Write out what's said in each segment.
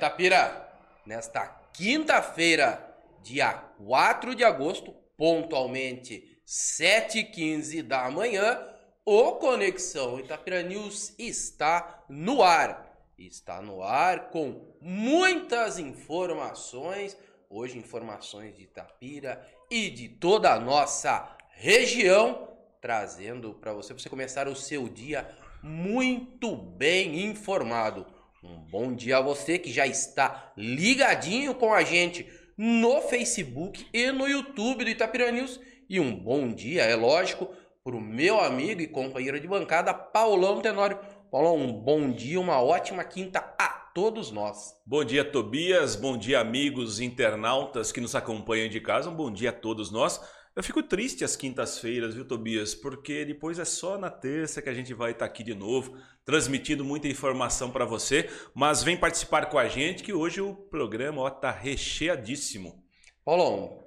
Itapira! Nesta quinta-feira, dia 4 de agosto, pontualmente 7h15 da manhã, o Conexão Itapira News está no ar. Está no ar com muitas informações, hoje informações de Itapira e de toda a nossa região, trazendo para você, você começar o seu dia muito bem informado. Um bom dia a você que já está ligadinho com a gente no Facebook e no YouTube do Itapira News. E um bom dia, é lógico, para o meu amigo e companheiro de bancada, Paulão Tenório. Paulão, um bom dia, uma ótima quinta a todos nós. Bom dia, Tobias. Bom dia, amigos internautas que nos acompanham de casa. Um bom dia a todos nós. Eu fico triste às quintas-feiras, viu, Tobias? Porque depois é só na terça que a gente vai estar aqui de novo, transmitindo muita informação para você. Mas vem participar com a gente que hoje o programa está recheadíssimo. Paulão,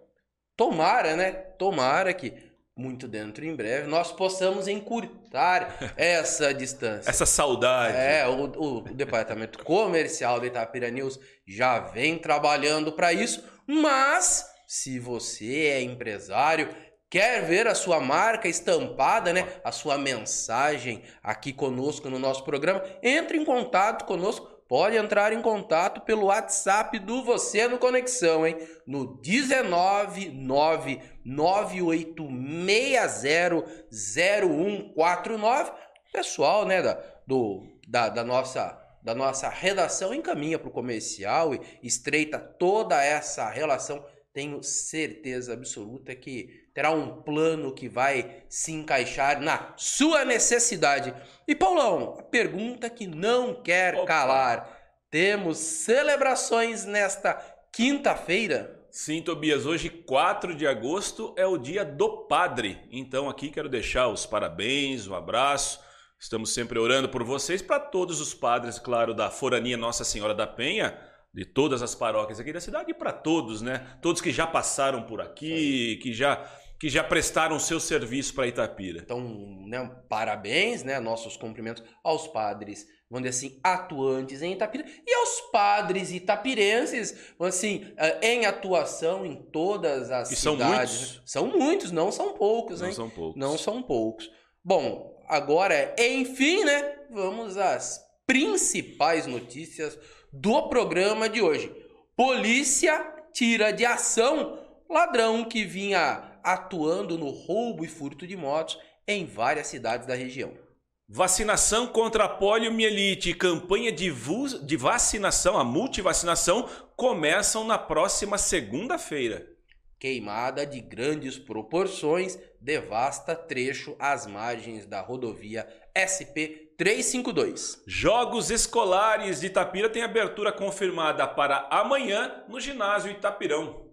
tomara, né? Tomara que muito dentro em breve nós possamos encurtar essa distância. Essa saudade. É, o, o, o departamento comercial da Itapira News já vem trabalhando para isso, mas se você é empresário, quer ver a sua marca estampada, né? A sua mensagem aqui conosco no nosso programa, entre em contato conosco. Pode entrar em contato pelo WhatsApp do Você no Conexão, hein? No 19998600149. Pessoal, né, da, do, da, da nossa da nossa redação encaminha para o comercial e estreita toda essa relação tenho certeza absoluta que terá um plano que vai se encaixar na sua necessidade. E Paulão, a pergunta que não quer Opa. calar: temos celebrações nesta quinta-feira? Sim, Tobias, hoje 4 de agosto é o dia do padre. Então aqui quero deixar os parabéns, um abraço. Estamos sempre orando por vocês, para todos os padres, claro, da Forania Nossa Senhora da Penha de todas as paróquias aqui da cidade e para todos, né? Todos que já passaram por aqui, que já que já prestaram seu serviço para Itapira. Então, né, parabéns, né, nossos cumprimentos aos padres, vamos dizer assim, atuantes em Itapira e aos padres itapirenses, assim, eh, em atuação em todas as e cidades. São muitos? São muitos, não são poucos, não hein? São poucos. Não são poucos. Bom, agora, enfim, né, vamos às principais notícias do programa de hoje. Polícia tira de ação ladrão que vinha atuando no roubo e furto de motos em várias cidades da região. Vacinação contra a poliomielite e campanha de, de vacinação, a multivacinação, começam na próxima segunda-feira. Queimada de grandes proporções devasta trecho às margens da rodovia SP 352. Jogos escolares de Itapira têm abertura confirmada para amanhã no ginásio Itapirão.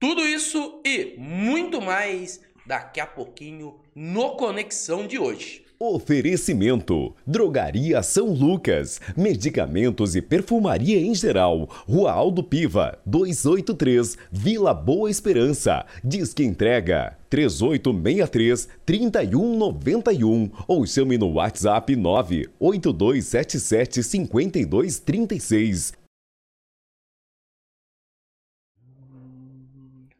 Tudo isso e muito mais daqui a pouquinho no Conexão de hoje. Oferecimento: Drogaria São Lucas, medicamentos e perfumaria em geral. Rua Aldo Piva, 283, Vila Boa Esperança. Diz que entrega 3863 3191 ou chame no WhatsApp 98277 5236.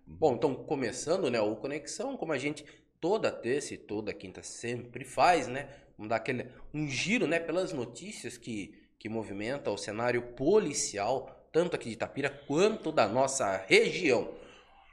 Bom, então começando, né, o Conexão, como a gente toda terça e toda quinta sempre faz, né? Vamos dar aquele, um giro né, pelas notícias que, que movimentam o cenário policial, tanto aqui de Itapira quanto da nossa região.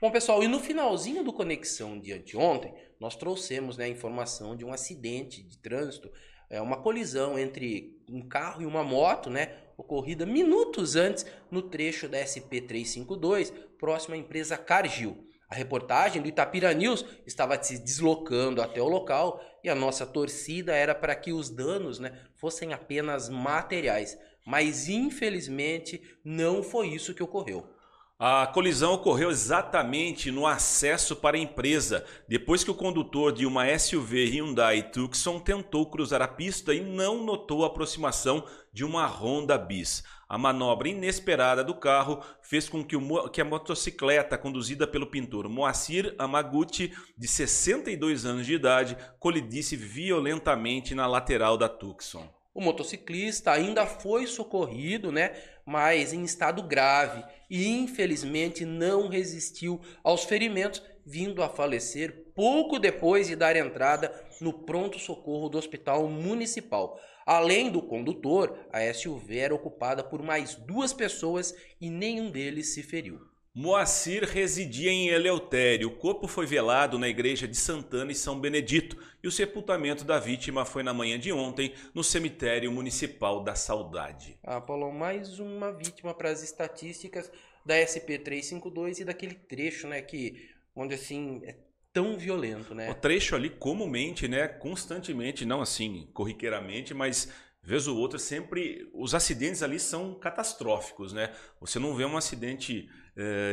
Bom, pessoal, e no finalzinho do Conexão de anteontem, nós trouxemos né, a informação de um acidente de trânsito, é, uma colisão entre um carro e uma moto, né? Ocorrida minutos antes no trecho da SP-352, próximo à empresa Cargill. A reportagem do Itapira News estava se deslocando até o local e a nossa torcida era para que os danos né, fossem apenas materiais. Mas infelizmente não foi isso que ocorreu. A colisão ocorreu exatamente no acesso para a empresa, depois que o condutor de uma SUV Hyundai Tucson tentou cruzar a pista e não notou a aproximação de uma Honda Bis. A manobra inesperada do carro fez com que, o, que a motocicleta conduzida pelo pintor Moacir Amaguchi, de 62 anos de idade, colidisse violentamente na lateral da Tucson. O motociclista ainda foi socorrido, né, mas em estado grave e infelizmente não resistiu aos ferimentos, vindo a falecer pouco depois de dar entrada no pronto socorro do Hospital Municipal. Além do condutor, a SUV era ocupada por mais duas pessoas e nenhum deles se feriu. Moacir residia em Eleutério. O corpo foi velado na igreja de Santana e São Benedito e o sepultamento da vítima foi na manhã de ontem no cemitério municipal da Saudade. Ah, Paulo, mais uma vítima para as estatísticas da SP352 e daquele trecho, né, que onde assim é tão violento, né? O trecho ali comumente, né, constantemente, não assim corriqueiramente, mas vez ou outra sempre os acidentes ali são catastróficos, né? Você não vê um acidente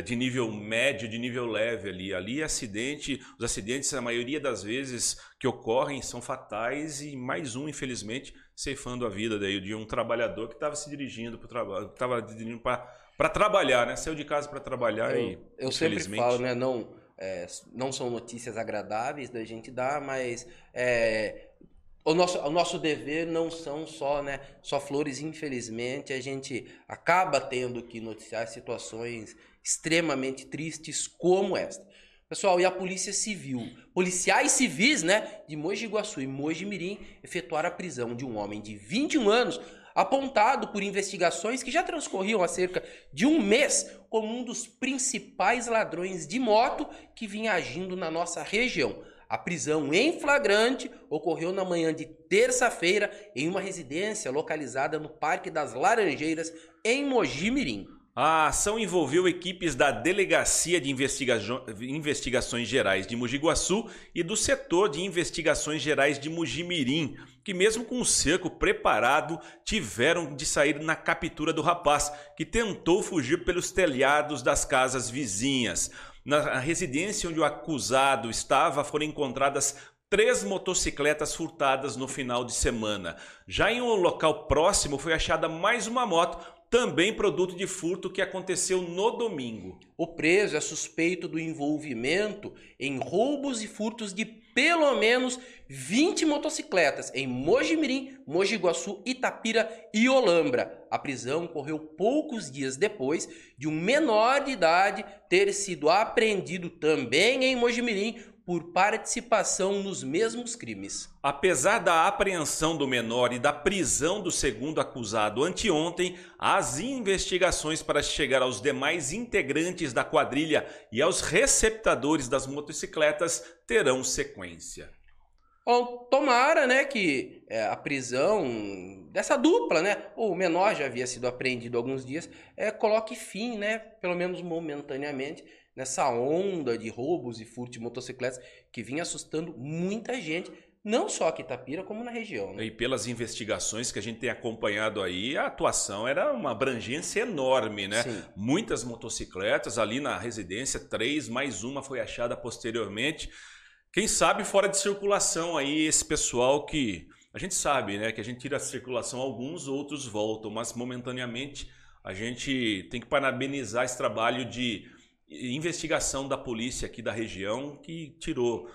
de nível médio, de nível leve ali. Ali acidente, os acidentes, a maioria das vezes que ocorrem são fatais e mais um, infelizmente, ceifando a vida daí de um trabalhador que estava se dirigindo para o trabalho, estava dirigindo para trabalhar, né? Saiu de casa para trabalhar eu, e eu sempre falo, né? Não, é, não são notícias agradáveis da gente dar, mas é, o nosso, o nosso dever não são só, né, só flores, infelizmente, a gente acaba tendo que noticiar situações extremamente tristes como esta. Pessoal, e a Polícia Civil, policiais civis, né, de Mogi Guaçu e Mogi Mirim, efetuaram a prisão de um homem de 21 anos, apontado por investigações que já transcorriam há cerca de um mês como um dos principais ladrões de moto que vinha agindo na nossa região. A prisão em flagrante ocorreu na manhã de terça-feira em uma residência localizada no Parque das Laranjeiras, em Mogi Mirim. A ação envolveu equipes da Delegacia de Investiga Investigações Gerais de Mogi Guaçu e do Setor de Investigações Gerais de Mogi Mirim, que mesmo com o cerco preparado, tiveram de sair na captura do rapaz, que tentou fugir pelos telhados das casas vizinhas. Na residência onde o acusado estava foram encontradas três motocicletas furtadas no final de semana. Já em um local próximo foi achada mais uma moto, também produto de furto que aconteceu no domingo. O preso é suspeito do envolvimento em roubos e furtos de pelo menos 20 motocicletas em Mojimirim, Mogi Guaçu, Itapira e Olambra. A prisão ocorreu poucos dias depois de um menor de idade ter sido apreendido também em Mojimirim por participação nos mesmos crimes. Apesar da apreensão do menor e da prisão do segundo acusado anteontem, as investigações para chegar aos demais integrantes da quadrilha e aos receptadores das motocicletas terão sequência. Bom, tomara, né, que é, a prisão dessa dupla, né, o menor já havia sido apreendido há alguns dias, é, coloque fim, né, pelo menos momentaneamente, nessa onda de roubos e furtos de motocicletas que vinha assustando muita gente, não só aqui em Itapira, como na região. Né? E pelas investigações que a gente tem acompanhado aí, a atuação era uma abrangência enorme, né? Sim. Muitas motocicletas ali na residência, três, mais uma foi achada posteriormente. Quem sabe fora de circulação aí esse pessoal que a gente sabe, né, que a gente tira a circulação alguns, outros voltam, mas momentaneamente a gente tem que parabenizar esse trabalho de investigação da polícia aqui da região que tirou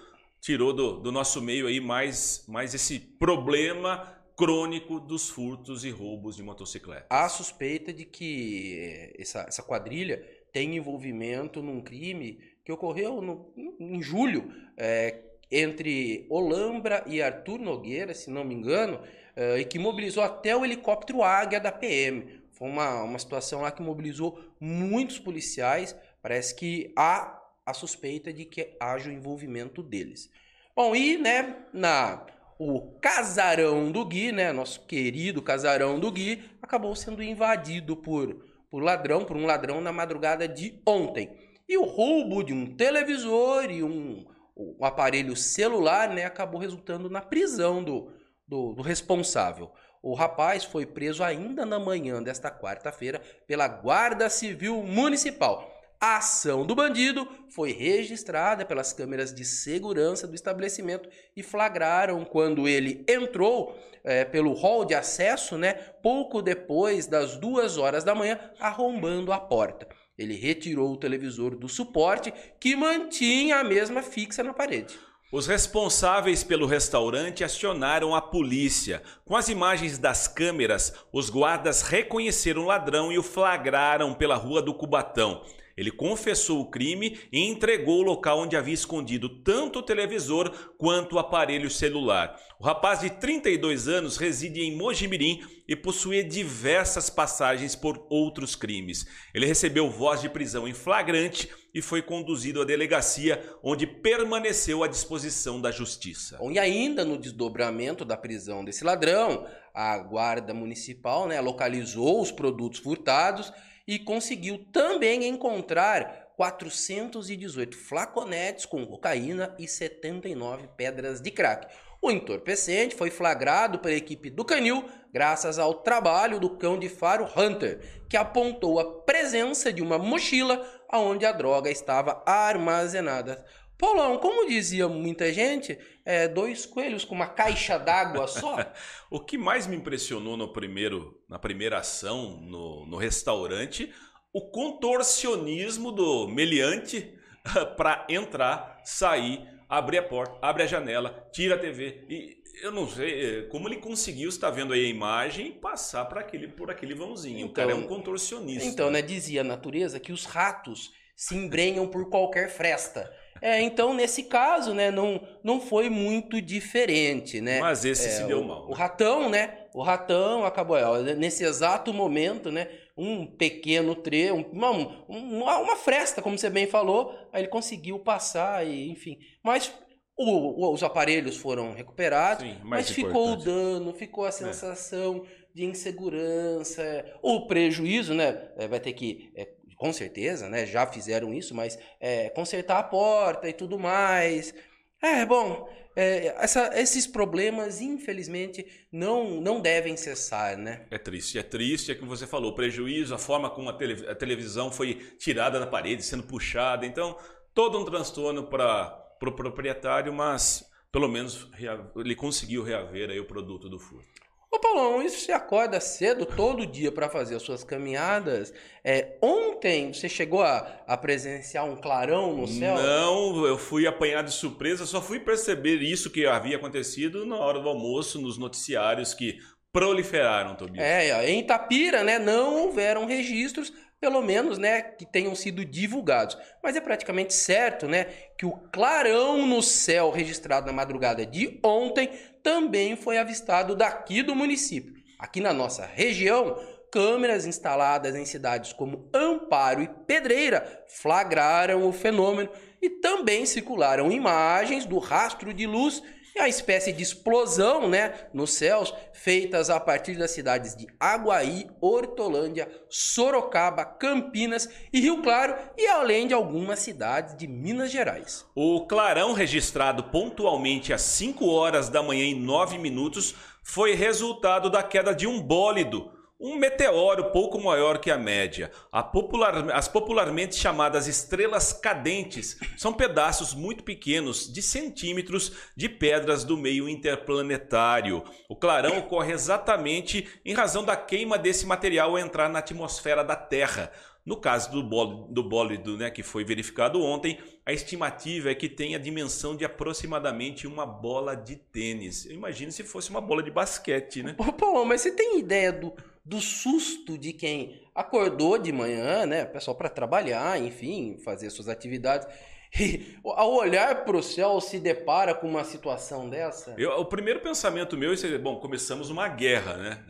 tirou do, do nosso meio aí mais, mais esse problema crônico dos furtos e roubos de motocicleta. Há suspeita de que eh, essa, essa quadrilha tem envolvimento num crime que ocorreu no, em julho é, entre Olambra e Arthur Nogueira, se não me engano, é, e que mobilizou até o helicóptero Águia da PM. Foi uma, uma situação lá que mobilizou muitos policiais Parece que há a suspeita de que haja o envolvimento deles. Bom, e né, na o casarão do Gui, né, nosso querido casarão do Gui, acabou sendo invadido por, por ladrão, por um ladrão na madrugada de ontem. E o roubo de um televisor e um, um aparelho celular, né, acabou resultando na prisão do, do, do responsável. O rapaz foi preso ainda na manhã desta quarta-feira pela Guarda Civil Municipal. A ação do bandido foi registrada pelas câmeras de segurança do estabelecimento e flagraram quando ele entrou é, pelo hall de acesso, né, pouco depois das duas horas da manhã, arrombando a porta. Ele retirou o televisor do suporte que mantinha a mesma fixa na parede. Os responsáveis pelo restaurante acionaram a polícia. Com as imagens das câmeras, os guardas reconheceram o ladrão e o flagraram pela rua do Cubatão. Ele confessou o crime e entregou o local onde havia escondido tanto o televisor quanto o aparelho celular. O rapaz de 32 anos reside em Mojimirim e possuía diversas passagens por outros crimes. Ele recebeu voz de prisão em flagrante e foi conduzido à delegacia, onde permaneceu à disposição da justiça. E ainda no desdobramento da prisão desse ladrão, a guarda municipal né, localizou os produtos furtados e conseguiu também encontrar 418 flaconetes com cocaína e 79 pedras de crack. O entorpecente foi flagrado pela equipe do Canil graças ao trabalho do cão de faro Hunter, que apontou a presença de uma mochila onde a droga estava armazenada. Paulão, como dizia muita gente, é, dois coelhos com uma caixa d'água só. o que mais me impressionou no primeiro, na primeira ação no, no restaurante, o contorcionismo do meliante para entrar, sair, abrir a porta, abre a janela, tira a TV e eu não sei é, como ele conseguiu, está vendo aí a imagem, passar para aquele por aquele vãozinho. Então, o cara é um então, contorcionista. Então, né, dizia a natureza que os ratos se embrenham por qualquer fresta. É, então, nesse caso, né, não, não foi muito diferente, né? Mas esse é, se deu o, mal. O né? ratão, né? O ratão acabou, nesse exato momento, né? Um pequeno trecho, uma, uma, uma fresta, como você bem falou, aí ele conseguiu passar, e, enfim. Mas o, os aparelhos foram recuperados, Sim, mas ficou o dano, ficou a é. sensação é. de insegurança, o prejuízo, né? É, vai ter que é, com certeza, né? Já fizeram isso, mas é, consertar a porta e tudo mais. É, bom, é, essa, esses problemas, infelizmente, não, não devem cessar, né? É triste, é triste, é como você falou, o prejuízo, a forma como a, tele, a televisão foi tirada da parede, sendo puxada. Então, todo um transtorno para o pro proprietário, mas pelo menos ele conseguiu reaver aí o produto do furto. Ô Paulão, isso você acorda cedo todo dia para fazer as suas caminhadas? É, ontem você chegou a, a, presenciar um clarão no céu? Não, eu fui apanhado de surpresa, só fui perceber isso que havia acontecido na hora do almoço, nos noticiários que proliferaram, Tobias. É, em Itapira, né, não houveram registros, pelo menos, né, que tenham sido divulgados. Mas é praticamente certo, né, que o clarão no céu registrado na madrugada de ontem também foi avistado daqui do município. Aqui na nossa região, câmeras instaladas em cidades como Amparo e Pedreira flagraram o fenômeno e também circularam imagens do rastro de luz e a espécie de explosão né, nos céus, feitas a partir das cidades de Aguaí, Hortolândia, Sorocaba, Campinas e Rio Claro, e além de algumas cidades de Minas Gerais. O clarão registrado pontualmente às 5 horas da manhã e 9 minutos foi resultado da queda de um bólido um meteoro pouco maior que a média. A popular, as popularmente chamadas estrelas cadentes são pedaços muito pequenos, de centímetros, de pedras do meio interplanetário. O clarão ocorre exatamente em razão da queima desse material ao entrar na atmosfera da Terra. No caso do bólido, do bólido né, que foi verificado ontem, a estimativa é que tenha a dimensão de aproximadamente uma bola de tênis. Imagine se fosse uma bola de basquete, né? Pô, mas você tem ideia do, do susto de quem acordou de manhã, né, pessoal para trabalhar, enfim, fazer suas atividades. E ao olhar para o céu se depara com uma situação dessa? Eu, o primeiro pensamento meu é, bom, começamos uma guerra, né?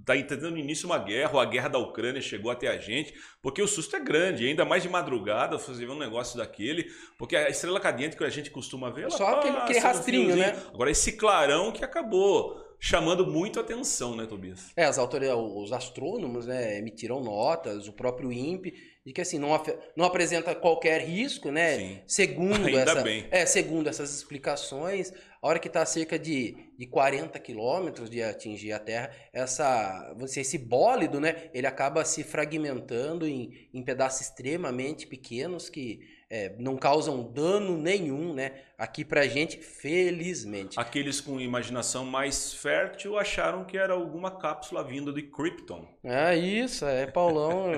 Está entendendo início uma guerra, ou a guerra da Ucrânia chegou até a gente, porque o susto é grande, ainda mais de madrugada fazer um negócio daquele, porque a estrela cadente que a gente costuma ver, ela Só passa, aquele, aquele rastrinho, um né? Agora esse clarão que acabou chamando muito atenção, né, Tobias? É, as autoridades, os astrônomos, né, emitiram notas, o próprio INPE, de que assim não, não apresenta qualquer risco, né? Sim. Segundo Ainda essa, bem. é, segundo essas explicações, a hora que está a cerca de, de 40 quilômetros de atingir a Terra, essa, você, esse bólido, né, ele acaba se fragmentando em, em pedaços extremamente pequenos que é, não causam dano nenhum, né? Aqui pra gente, felizmente. Aqueles com imaginação mais fértil acharam que era alguma cápsula vinda de Krypton. É isso, é Paulão.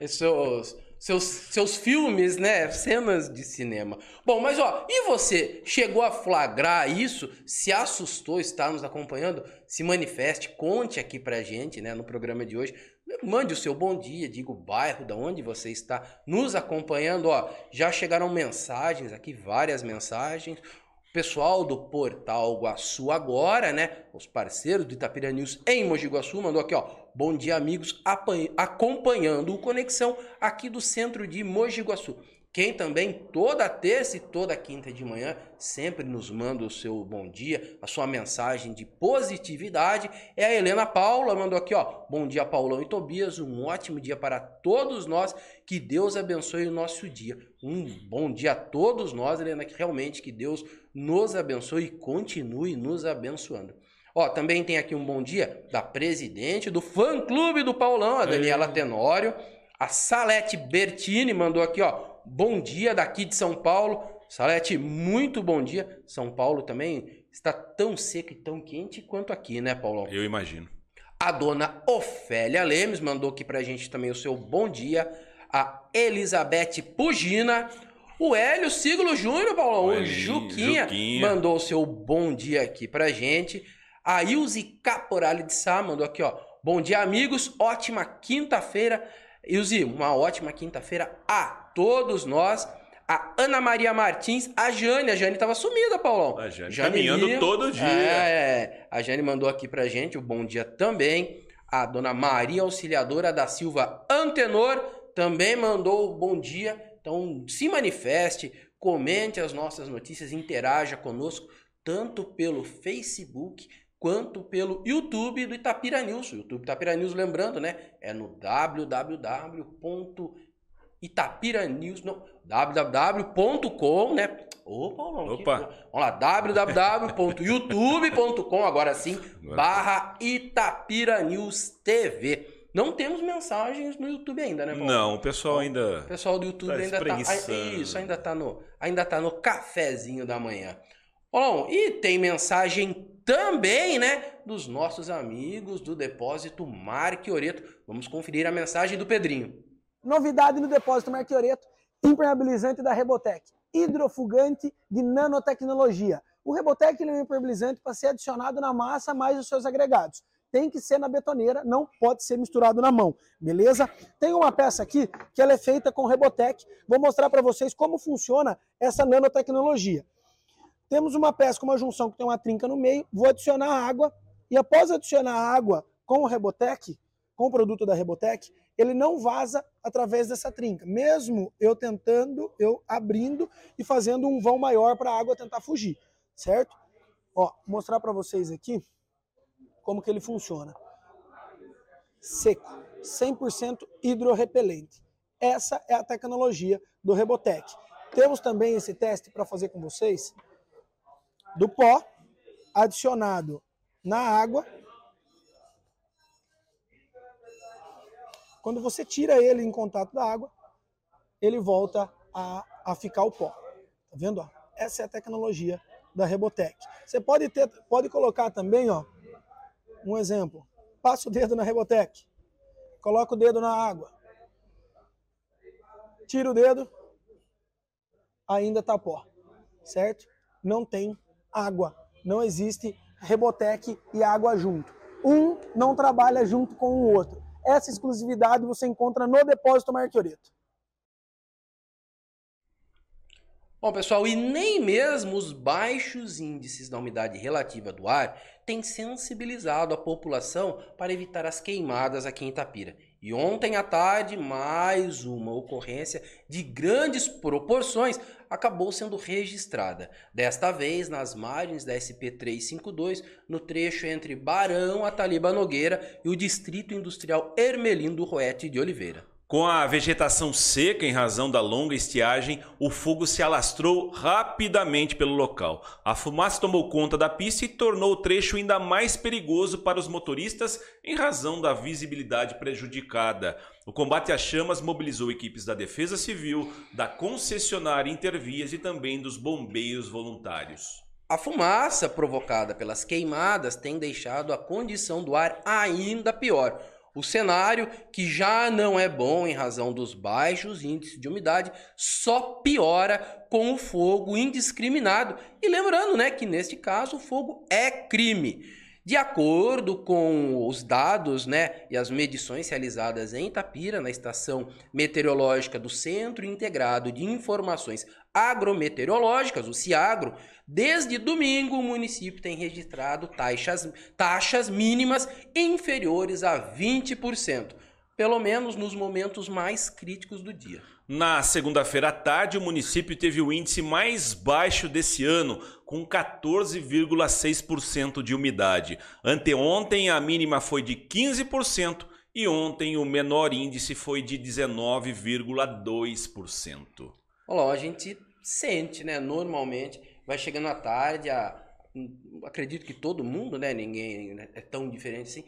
esses, seus, seus filmes, né? Cenas de cinema. Bom, mas ó, e você? Chegou a flagrar isso? Se assustou, está nos acompanhando? Se manifeste, conte aqui pra gente, né, no programa de hoje. Mande o seu bom dia, diga o bairro da onde você está nos acompanhando. Ó, já chegaram mensagens aqui, várias mensagens pessoal do portal Guaçu agora, né? Os parceiros do Itapira News em Mogi Guaçu mandou aqui, ó. Bom dia, amigos, acompanhando o Conexão aqui do centro de Mogi Guaçu. Quem também toda terça e toda quinta de manhã sempre nos manda o seu bom dia, a sua mensagem de positividade é a Helena Paula, mandou aqui, ó. Bom dia, Paulão e Tobias, um ótimo dia para todos nós. Que Deus abençoe o nosso dia. Um bom dia a todos nós, Helena, que realmente que Deus nos abençoe e continue nos abençoando. Ó, também tem aqui um bom dia da presidente do fã-clube do Paulão, a Daniela Tenório. A Salete Bertini mandou aqui, ó, bom dia daqui de São Paulo. Salete, muito bom dia. São Paulo também está tão seco e tão quente quanto aqui, né, Paulão? Eu imagino. A dona Ofélia Lemes mandou aqui pra gente também o seu bom dia. A Elizabeth Pugina. O Hélio Siglo Júnior, Paulão. O, o Juquinha, Juquinha, mandou o seu bom dia aqui pra gente. A Ilse Caporali de Sá mandou aqui, ó. Bom dia, amigos. Ótima quinta-feira. Ilse, uma ótima quinta-feira a todos nós. A Ana Maria Martins, a Jane. A Jane estava sumida, Paulão. A Jane, Jane caminhando Lima, todo dia. É, a Jane mandou aqui pra gente o bom dia também. A dona Maria Auxiliadora da Silva Antenor também mandou o bom dia. Então, se manifeste, comente as nossas notícias, interaja conosco, tanto pelo Facebook quanto pelo YouTube do Itapira News. O YouTube Itapira News, lembrando, né? É no www Itapiranews, não, www.com, né? Ô, Paulão, Opa. Que... Vamos lá, www.youtube.com, agora sim, barra Itapira News TV. Não temos mensagens no YouTube ainda, né, Paulo? Não, o pessoal ainda. O pessoal do YouTube tá ainda tá. Isso, ainda tá no, ainda tá no cafezinho da manhã. Paulão, e tem mensagem também, né, dos nossos amigos do depósito Marque Oreto. Vamos conferir a mensagem do Pedrinho. Novidade no depósito Marquioreto, impermeabilizante da Rebotec, hidrofugante de nanotecnologia. O Rebotec é um impermeabilizante para ser adicionado na massa mais os seus agregados. Tem que ser na betoneira, não pode ser misturado na mão, beleza? Tem uma peça aqui que ela é feita com Rebotec. Vou mostrar para vocês como funciona essa nanotecnologia. Temos uma peça com uma junção que tem uma trinca no meio, vou adicionar água e após adicionar água com o Rebotec, com o produto da Rebotec, ele não vaza através dessa trinca. Mesmo eu tentando, eu abrindo e fazendo um vão maior para a água tentar fugir, certo? Ó, mostrar para vocês aqui como que ele funciona. Seco, 100% hidrorrepelente. Essa é a tecnologia do Rebotec. Temos também esse teste para fazer com vocês do pó adicionado na água Quando você tira ele em contato da água, ele volta a, a ficar o pó. Tá vendo? Essa é a tecnologia da Rebotec. Você pode, ter, pode colocar também, ó, um exemplo. Passa o dedo na Rebotec. Coloca o dedo na água. Tira o dedo. Ainda tá pó. Certo? Não tem água. Não existe Rebotec e água junto. Um não trabalha junto com o outro. Essa exclusividade você encontra no depósito Marquioreto. Bom, pessoal, e nem mesmo os baixos índices da umidade relativa do ar têm sensibilizado a população para evitar as queimadas aqui em Itapira. E ontem à tarde, mais uma ocorrência de grandes proporções acabou sendo registrada. Desta vez nas margens da SP352, no trecho entre Barão, Ataliba Nogueira e o Distrito Industrial Hermelindo Roete de Oliveira. Com a vegetação seca em razão da longa estiagem, o fogo se alastrou rapidamente pelo local. A fumaça tomou conta da pista e tornou o trecho ainda mais perigoso para os motoristas em razão da visibilidade prejudicada. O combate às chamas mobilizou equipes da Defesa Civil, da concessionária Intervias e também dos bombeiros voluntários. A fumaça provocada pelas queimadas tem deixado a condição do ar ainda pior O cenário, que já não é bom em razão dos baixos índices de umidade, só piora com o fogo indiscriminado. E lembrando, né, que neste caso o fogo é crime. De acordo com os dados né, e as medições realizadas em Itapira, na estação meteorológica do Centro Integrado de Informações Agrometeorológicas, o CIAGRO, desde domingo o município tem registrado taxas, taxas mínimas inferiores a 20%, pelo menos nos momentos mais críticos do dia. Na segunda-feira à tarde, o município teve o índice mais baixo desse ano, com 14,6% de umidade. Anteontem, a mínima foi de 15% e ontem o menor índice foi de 19,2%. Olha, a gente sente, né? Normalmente, vai chegando à tarde, a, acredito que todo mundo, né? Ninguém é tão diferente assim,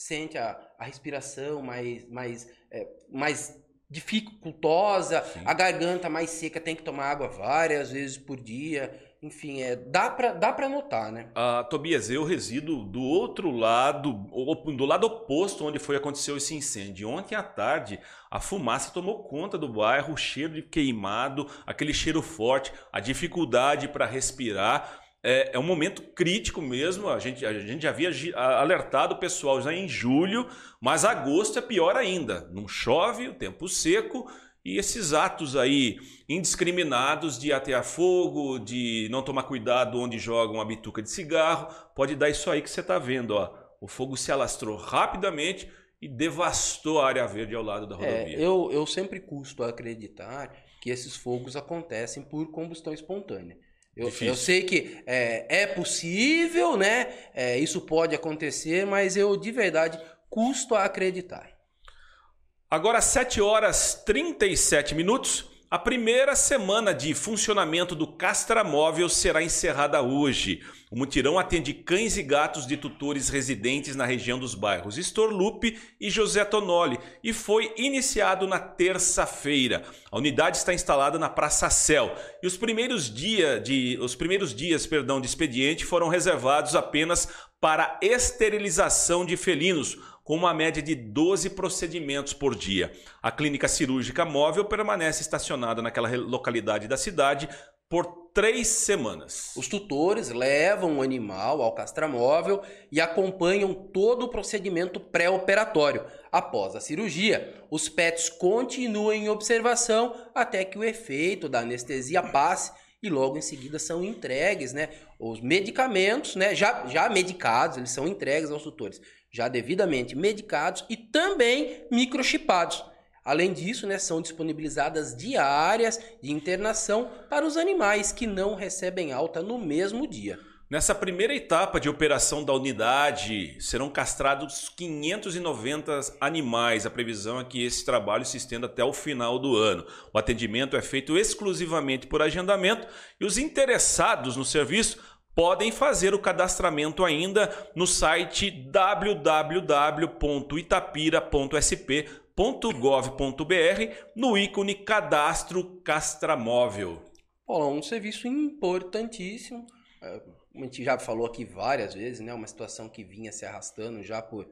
sente a, a respiração mais, mais, é, mais dificultosa, Sim. a garganta mais seca, tem que tomar água várias vezes por dia. Enfim, é, dá para dá pra notar, né? Ah, Tobias, eu resido do outro lado, do lado oposto onde foi aconteceu esse incêndio. Ontem à tarde, a fumaça tomou conta do bairro, o cheiro de queimado, aquele cheiro forte, a dificuldade para respirar é, é, um momento crítico mesmo. A gente, a gente já havia alertado o pessoal já em julho, mas agosto é pior ainda. Não chove, o tempo seco e esses atos aí indiscriminados de atear fogo, de não tomar cuidado onde joga uma bituca de cigarro, pode dar isso aí que você está vendo. Ó. O fogo se alastrou rapidamente e devastou a área verde ao lado da é, rodovia. É, eu, eu sempre custo acreditar que esses fogos acontecem por combustão espontânea. Eu, eu, sei que é, é possível, né? É, isso pode acontecer, mas eu de verdade custo a acreditar. Agora, 7 horas 37 minutos. A primeira semana de funcionamento do Castramóvel será encerrada hoje. O mutirão atende cães e gatos de tutores residentes na região dos bairros Estorlupe e José Tonoli e foi iniciado na terça-feira. A unidade está instalada na Praça Céu e os primeiros, dia de, os primeiros dias perdão, de expediente foram reservados apenas para esterilização de felinos, com uma média de 12 procedimentos por dia. A clínica cirúrgica móvel permanece estacionada naquela localidade da cidade por três semanas. Os tutores levam o animal ao castramóvel e acompanham todo o procedimento pré-operatório. Após a cirurgia, os pets continuam em observação até que o efeito da anestesia passe e logo em seguida são entregues, né? Os medicamentos, né? Já, já medicados, eles são entregues aos tutores já devidamente medicados e também microchipados. Além disso, né, são disponibilizadas diárias de internação para os animais que não recebem alta no mesmo dia. Nessa primeira etapa de operação da unidade, serão castrados 590 animais. A previsão é que esse trabalho se estenda até o final do ano. O atendimento é feito exclusivamente por agendamento e os interessados no serviço podem fazer o cadastramento ainda no site www.itapira.sp.gov.br no ícone Cadastro Castramóvel. Olá, um serviço importantíssimo. É, a gente já falou aqui várias vezes, né? Uma situação que vinha se arrastando já por,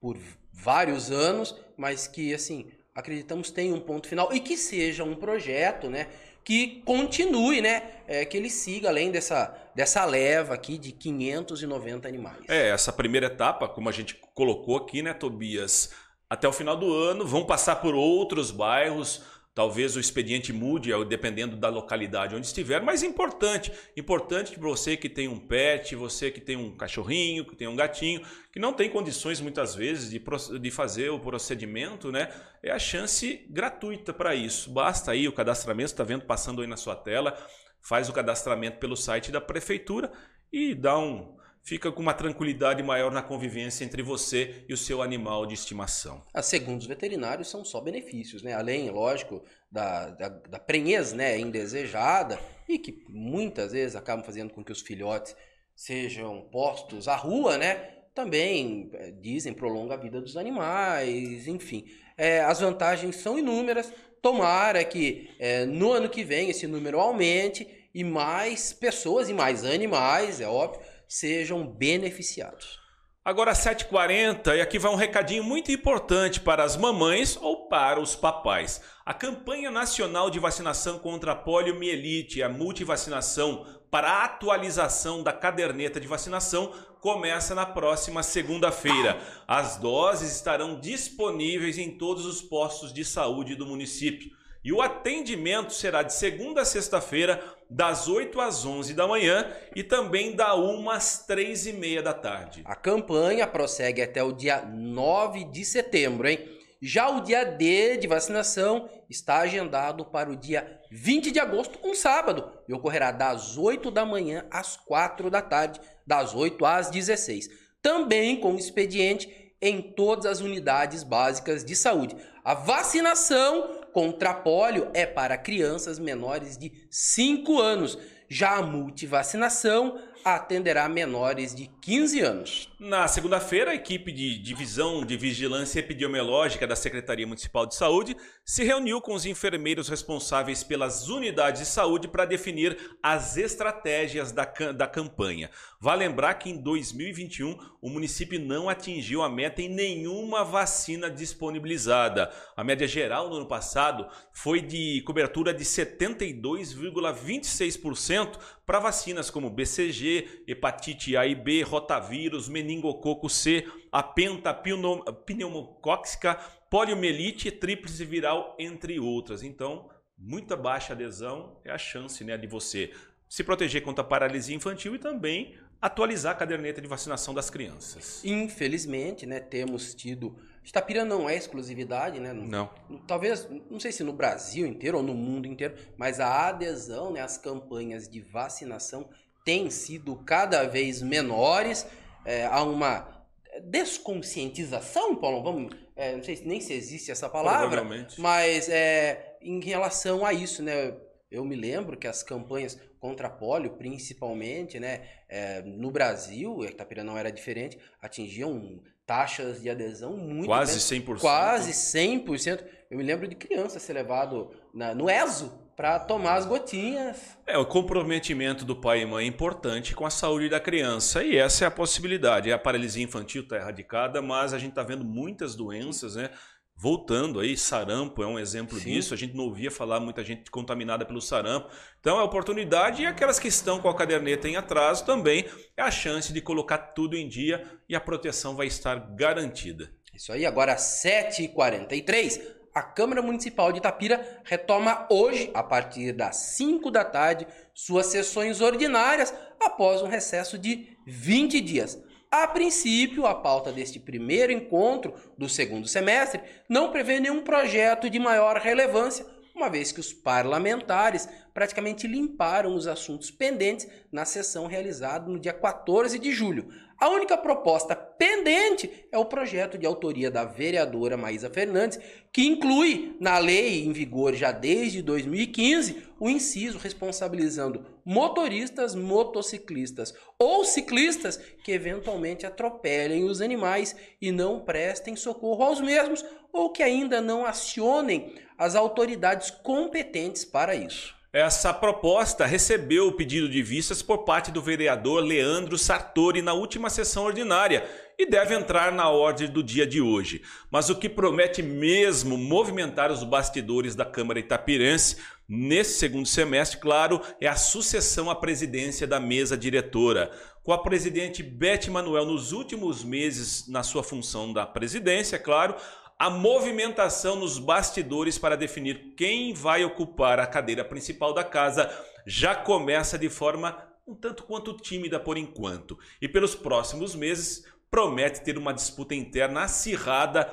por vários anos, mas que, assim, acreditamos tem um ponto final e que seja um projeto, né? Que continue, né? É, que ele siga além dessa, dessa leva aqui de 590 animais. É, essa primeira etapa, como a gente colocou aqui, né, Tobias? Até o final do ano, vão passar por outros bairros, Talvez o expediente mude dependendo da localidade onde estiver, mas importante, importante que você que tem um pet, você que tem um cachorrinho, que tem um gatinho, que não tem condições muitas vezes de, de fazer o procedimento, né? É a chance gratuita para isso. Basta aí o cadastramento, está vendo passando aí na sua tela, faz o cadastramento pelo site da prefeitura e dá um fica com uma tranquilidade maior na convivência entre você e o seu animal de estimação. Ah, segundo os veterinários, são só benefícios, né? Além, lógico, da, da, da prenhez né, indesejada e que muitas vezes acabam fazendo com que os filhotes sejam postos à rua, né? Também é, dizem prolonga a vida dos animais, enfim. É, as vantagens são inúmeras. Tomara que é, no ano que vem esse número aumente e mais pessoas e mais animais, é óbvio, sejam beneficiados. Agora 7h40 e aqui vai um recadinho muito importante para as mamães ou para os papais. A campanha nacional de vacinação contra a poliomielite, a multivacinação para a atualização da caderneta de vacinação começa na próxima segunda-feira. As doses estarão disponíveis em todos os postos de saúde do município. E o atendimento será de segunda a sexta-feira, das 8 às 11 da manhã e também da 1 às 3 e meia da tarde. A campanha prossegue até o dia 9 de setembro, hein? Já o dia D de vacinação está agendado para o dia 20 de agosto, um sábado, e ocorrerá das 8 da manhã às 4 da tarde, das 8 às 16. Também com expediente em todas as unidades básicas de saúde. A vacinação contra pólio é para crianças menores de 5 anos. Já a multivacinação atenderá menores de 15 anos. Na segunda-feira, a equipe de Divisão de Vigilância Epidemiológica da Secretaria Municipal de Saúde se reuniu com os enfermeiros responsáveis pelas unidades de saúde para definir as estratégias da, da campanha. Vale lembrar que em 2021 o município não atingiu a meta em nenhuma vacina disponibilizada. A média geral no ano passado foi de cobertura de 72,26% para vacinas como BCG, hepatite A e B, rotavírus, meningococo C, a penta pneumocóxica, poliomielite, tríplice viral, entre outras. Então, muita baixa adesão é a chance né, de você se proteger contra a paralisia infantil e também atualizar a caderneta de vacinação das crianças. Infelizmente, né, temos tido. Itapira não é exclusividade, né? Não. Talvez, não sei se no Brasil inteiro ou no mundo inteiro, mas a adesão né, às campanhas de vacinação tem sido cada vez menores. É, há uma desconscientização, Paulo, vamos, é, não sei nem se existe essa palavra, mas é, em relação a isso, né? Eu me lembro que as campanhas contra pólio, principalmente, né, é, no Brasil, Itapira não era diferente, atingiam taxas de adesão muito quase 100%. Quase 100%. Eu me lembro de criança ser levado na, no ESO para tomar as gotinhas. É, o comprometimento do pai e mãe é importante com a saúde da criança e essa é a possibilidade. A paralisia infantil está erradicada, mas a gente está vendo muitas doenças, né? Voltando aí, sarampo é um exemplo Sim. disso. A gente não ouvia falar muita gente contaminada pelo sarampo. Então é oportunidade e aquelas que estão com a caderneta em atraso também é a chance de colocar tudo em dia e a proteção vai estar garantida. Isso aí, agora 7h43, a Câmara Municipal de Itapira retoma hoje, a partir das 5 da tarde, suas sessões ordinárias após um recesso de 20 dias. A princípio, a pauta deste primeiro encontro do segundo semestre não prevê nenhum projeto de maior relevância, uma vez que os parlamentares praticamente limparam os assuntos pendentes na sessão realizada no dia 14 de julho. A única proposta pendente é o projeto de autoria da vereadora Maísa Fernandes, que inclui na lei em vigor já desde 2015 o inciso responsabilizando motoristas, motociclistas ou ciclistas que eventualmente atropelem os animais e não prestem socorro aos mesmos ou que ainda não acionem as autoridades competentes para isso. Essa proposta recebeu o pedido de vistas por parte do vereador Leandro Sartori na última sessão ordinária e deve entrar na ordem do dia de hoje. Mas o que promete mesmo movimentar os bastidores da Câmara Itapirense nesse segundo semestre, claro, é a sucessão à presidência da mesa diretora. Com a presidente Beth Manuel nos últimos meses na sua função da presidência, claro, a movimentação nos bastidores para definir quem vai ocupar a cadeira principal da casa já começa de forma um tanto quanto tímida por enquanto. E pelos próximos meses promete ter uma disputa interna acirrada,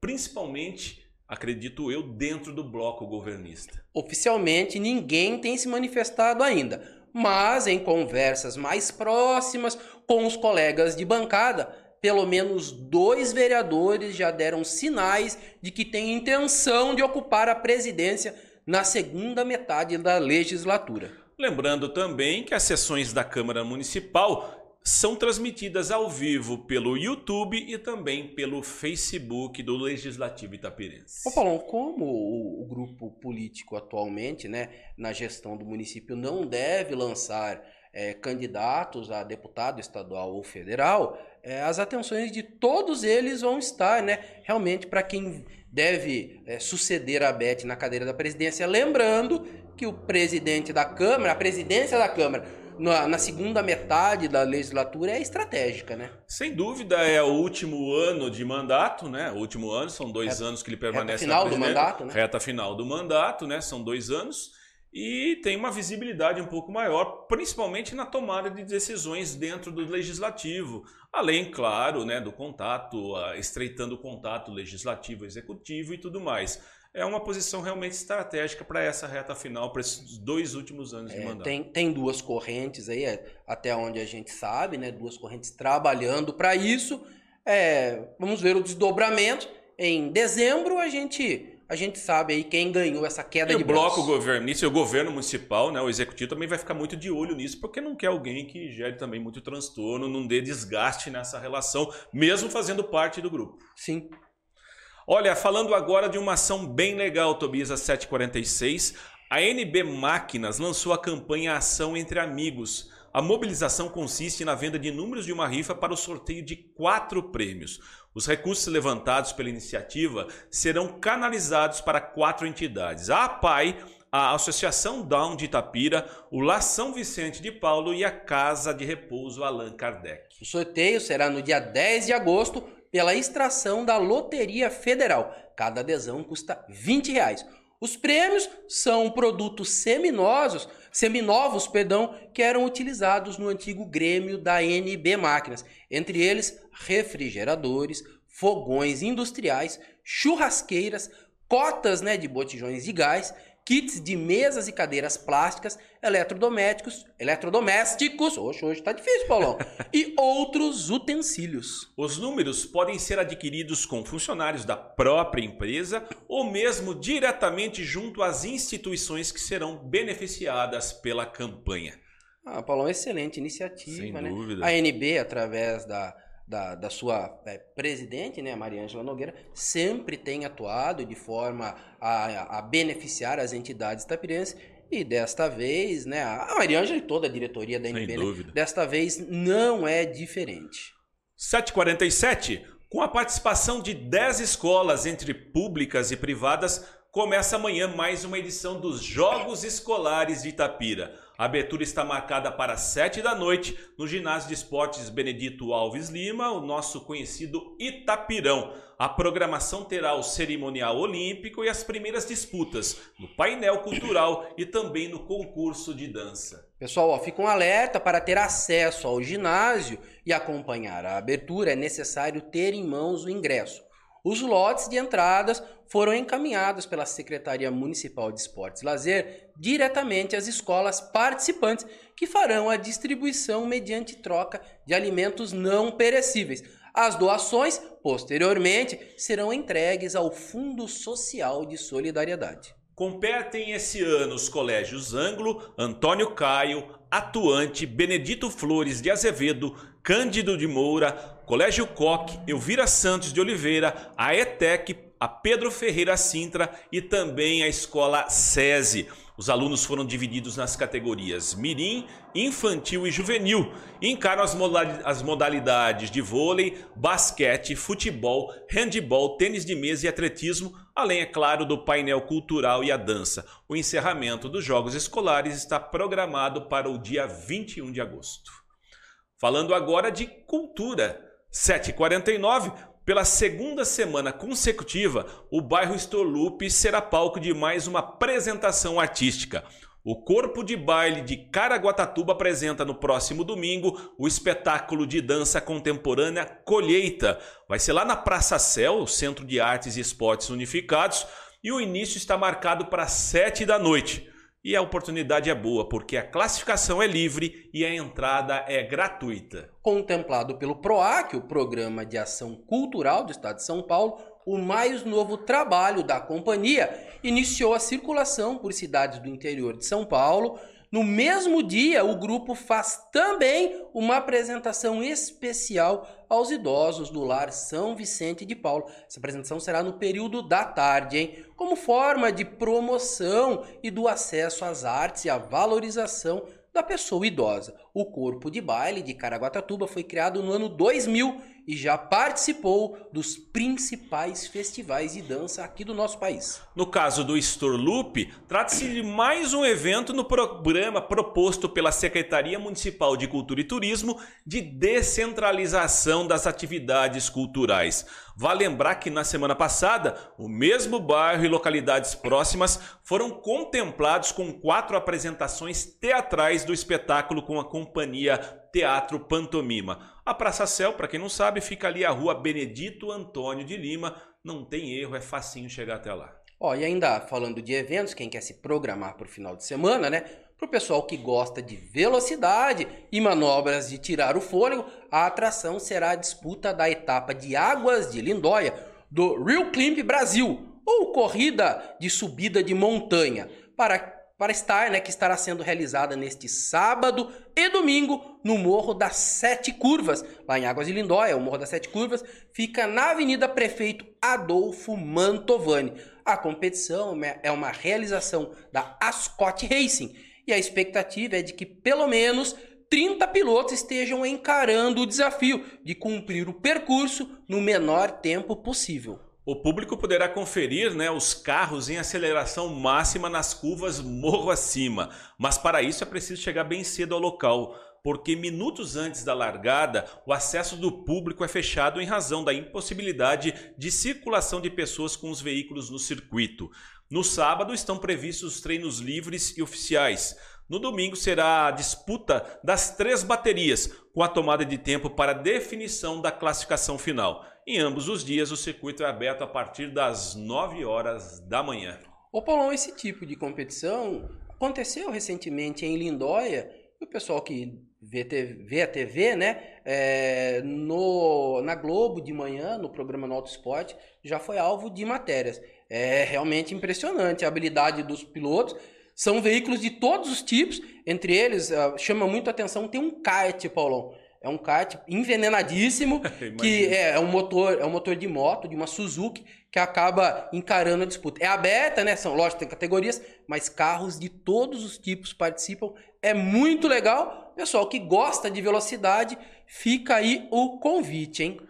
principalmente, acredito eu, dentro do bloco governista. Oficialmente ninguém tem se manifestado ainda, mas em conversas mais próximas com os colegas de bancada, pelo menos dois vereadores já deram sinais de que têm intenção de ocupar a presidência na segunda metade da legislatura. Lembrando também que as sessões da Câmara Municipal são transmitidas ao vivo pelo YouTube e também pelo Facebook do Legislativo Itapirense. Ô Paulão, como o, o, grupo político atualmente, né, na gestão do município, não deve lançar é, candidatos a deputado estadual ou federal, é, as atenções de todos eles vão estar, né? Realmente para quem deve é, suceder a Beth na cadeira da presidência. Lembrando que o presidente da Câmara, a presidência da Câmara, na, na, segunda metade da legislatura é estratégica, né? Sem dúvida, é o último ano de mandato, né? O último ano, são dois reta, anos que ele permanece reta final do mandato, né? Reta final do mandato, né? São dois anos. E tem uma visibilidade um pouco maior, principalmente na tomada de decisões dentro do legislativo. Além, claro, né, do contato, estreitando o contato legislativo, executivo e tudo mais é uma posição realmente estratégica para essa reta final, para esses dois últimos anos é, de mandato. Tem, tem duas correntes aí, é, até onde a gente sabe, né? Duas correntes trabalhando para isso. É, vamos ver o desdobramento. Em dezembro a gente a gente sabe aí quem ganhou essa queda e de o bloco governista e o governo municipal, né, o executivo também vai ficar muito de olho nisso, porque não quer alguém que gere também muito transtorno, não dê desgaste nessa relação, mesmo fazendo parte do grupo. Sim. Olha, falando agora de uma ação bem legal, Tobias, às 7h46, a NB Máquinas lançou a campanha Ação Entre Amigos. A mobilização consiste na venda de números de uma rifa para o sorteio de quatro prêmios. Os recursos levantados pela iniciativa serão canalizados para quatro entidades: a APAI, a Associação Down de Itapira, o La São Vicente de Paulo e a Casa de Repouso Allan Kardec. O sorteio será no dia 10 de agosto pela extração da Loteria Federal. Cada adesão custa 20 reais. Os prêmios são produtos seminosos, seminovos, perdão, que eram utilizados no antigo Grêmio da NB Máquinas, entre eles refrigeradores, fogões industriais, churrasqueiras, cotas né, de botijões de gás, kits de mesas e cadeiras plásticas, eletrodomésticos, eletrodomésticos, hoje hoje tá difícil, Paulão, e outros utensílios. Os números podem ser adquiridos com funcionários da própria empresa ou mesmo diretamente junto às instituições que serão beneficiadas pela campanha. Ah, Paulão, excelente iniciativa, Sem né? Dúvida. A NB, através da da, da sua é, presidente, né, Maria Ângela Nogueira, sempre tem atuado de forma a, a beneficiar as entidades tapirenses e desta vez, né, a Maria Ângela e toda a diretoria da NB, né, desta vez não é diferente. 747, com a participação de 10 escolas entre públicas e privadas, começa amanhã mais uma edição dos Jogos Escolares de Itapira. A abertura está marcada para 7 da noite no Ginásio de Esportes Benedito Alves Lima, o nosso conhecido Itapirão. A programação terá o cerimonial olímpico e as primeiras disputas no painel cultural e também no concurso de dança. Pessoal, ó, fica um alerta para ter acesso ao ginásio e acompanhar a abertura é necessário ter em mãos o ingresso. Os lotes de entradas foram encaminhados pela Secretaria Municipal de Esportes e Lazer diretamente às escolas participantes, que farão a distribuição mediante troca de alimentos não perecíveis. As doações, posteriormente, serão entregues ao Fundo Social de Solidariedade. Competem esse ano os colégios Anglo, Antônio Caio, Atuante, Benedito Flores de Azevedo, Cândido de Moura, Colégio Coque, Elvira Santos de Oliveira, a ETEC, a Pedro Ferreira Sintra e também a Escola SESI. Os alunos foram divididos nas categorias Mirim, Infantil e Juvenil e encaram as modalidades de vôlei, basquete, futebol, handebol, tênis de mesa e atletismo, além, é claro, do painel cultural e a dança. O encerramento dos Jogos Escolares está programado para o dia 21 de agosto. Falando agora de cultura. 7h49, pela segunda semana consecutiva, o bairro Storlupe será palco de mais uma apresentação artística. O Corpo de Baile de Caraguatatuba apresenta no próximo domingo o espetáculo de dança contemporânea Colheita. Vai ser lá na Praça Céu, Centro de Artes e Esportes Unificados, e o início está marcado para sete da noite. E a oportunidade é boa, porque a classificação é livre e a entrada é gratuita. Contemplado pelo PROAC, o Programa de Ação Cultural do Estado de São Paulo, o mais novo trabalho da companhia iniciou a circulação por cidades do interior de São Paulo no mesmo dia, o grupo faz também uma apresentação especial aos idosos do Lar São Vicente de Paulo. Essa apresentação será no período da tarde, hein? Como forma de promoção e do acesso às artes e à valorização da pessoa idosa. O corpo de baile de Caraguatatuba foi criado no ano 2000 e já participou dos principais festivais de dança aqui do nosso país. No caso do Storloop, trata-se de mais um evento no programa proposto pela Secretaria Municipal de Cultura e Turismo de descentralização das atividades culturais. Vale lembrar que na semana passada, o mesmo bairro e localidades próximas foram contemplados com quatro apresentações teatrais do espetáculo com a companhia Teatro Pantomima. A Praça Céu, para quem não sabe, fica ali a rua Benedito Antônio de Lima. Não tem erro, é facinho chegar até lá. Ó, e ainda falando de eventos, quem quer se programar para o final de semana, né? Para o pessoal que gosta de velocidade e manobras de tirar o fôlego, a atração será a disputa da etapa de Águas de Lindóia do Rio Climb Brasil, ou corrida de subida de montanha, para para estar, né, que estará sendo realizada neste sábado e domingo no Morro das Sete Curvas, lá em Águas de Lindóia. O Morro das Sete Curvas fica na Avenida Prefeito Adolfo Mantovani. A competição é uma realização da Ascot Racing e a expectativa é de que pelo menos 30 pilotos estejam encarando o desafio de cumprir o percurso no menor tempo possível. O público poderá conferir né, os carros em aceleração máxima nas curvas morro acima, mas para isso é preciso chegar bem cedo ao local, porque minutos antes da largada o acesso do público é fechado em razão da impossibilidade de circulação de pessoas com os veículos no circuito. No sábado estão previstos treinos livres e oficiais. No domingo será a disputa das três baterias, com a tomada de tempo para definição da classificação final. Em ambos os dias, o circuito é aberto a partir das 9 horas da manhã. Ô Paulão, esse tipo de competição aconteceu recentemente em Lindóia. O pessoal que vê, vê a TV, né? É, no, na Globo de manhã, no programa No Auto Esporte, já foi alvo de matérias. É realmente impressionante a habilidade dos pilotos. São veículos de todos os tipos, entre eles, uh, chama muito atenção, tem um kart, Paulão. É um kart envenenadíssimo, que é, é, um motor, é um motor de moto, de uma Suzuki, que acaba encarando a disputa. É aberta, né? São, lógico, tem categorias, mas carros de todos os tipos participam. É muito legal. Pessoal que gosta de velocidade, fica aí o convite, hein?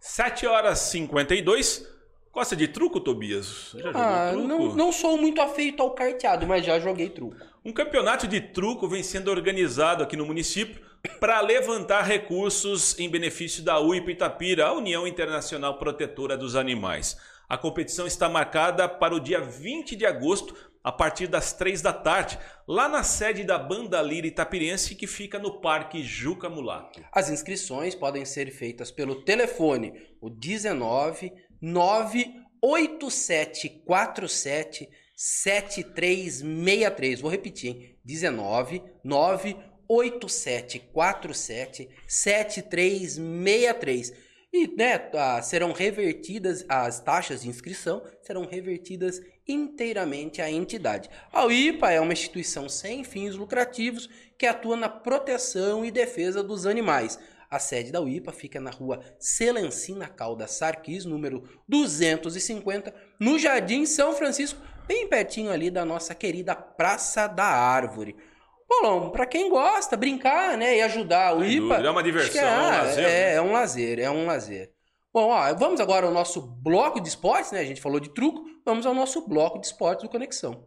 7 horas 52. Gosta de truco, Tobias? Já ah, truco? Não, não sou muito afeito ao carteado, mas já joguei truco. Um campeonato de truco vem sendo organizado aqui no município para levantar recursos em benefício da UIP Itapira, a União Internacional Protetora dos Animais. A competição está marcada para o dia 20 de agosto, a partir das 3 da tarde, lá na sede da Banda Lira Itapirense, que fica no Parque Juca Mulato. As inscrições podem ser feitas pelo telefone o 19 98747 7363. Vou repetir, hein? 19 9 8747 7363. E né, serão revertidas as taxas de inscrição, serão revertidas inteiramente à entidade. A UIPA é uma instituição sem fins lucrativos que atua na proteção e defesa dos animais. A sede da UIPA fica na rua Celencina Calda Sarquis, número 250, no Jardim São Francisco, bem pertinho ali da nossa querida Praça da Árvore. Bolão, para quem gosta, brincar, né, e ajudar o IPA. É uma diversão, é, é, um lazer. É, né? é um lazer, é um lazer. Bom, ó, vamos agora ao nosso bloco de esportes, né? A gente falou de truco, vamos ao nosso bloco de esportes do Conexão.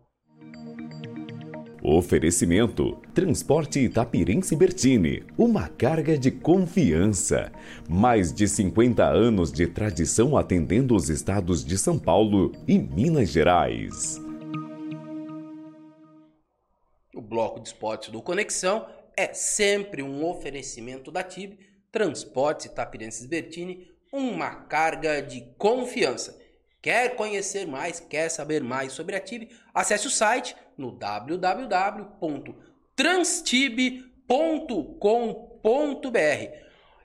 Oferecimento: Transporte Itapirense Bertini, uma carga de confiança. Mais de 50 anos de tradição atendendo os estados de São Paulo e Minas Gerais bloco de esportes do Conexão é sempre um oferecimento da TIB, Transportes Itapirenses Bertini, uma carga de confiança. Quer conhecer mais, quer saber mais sobre a TIB? Acesse o site no www.transtib.com.br.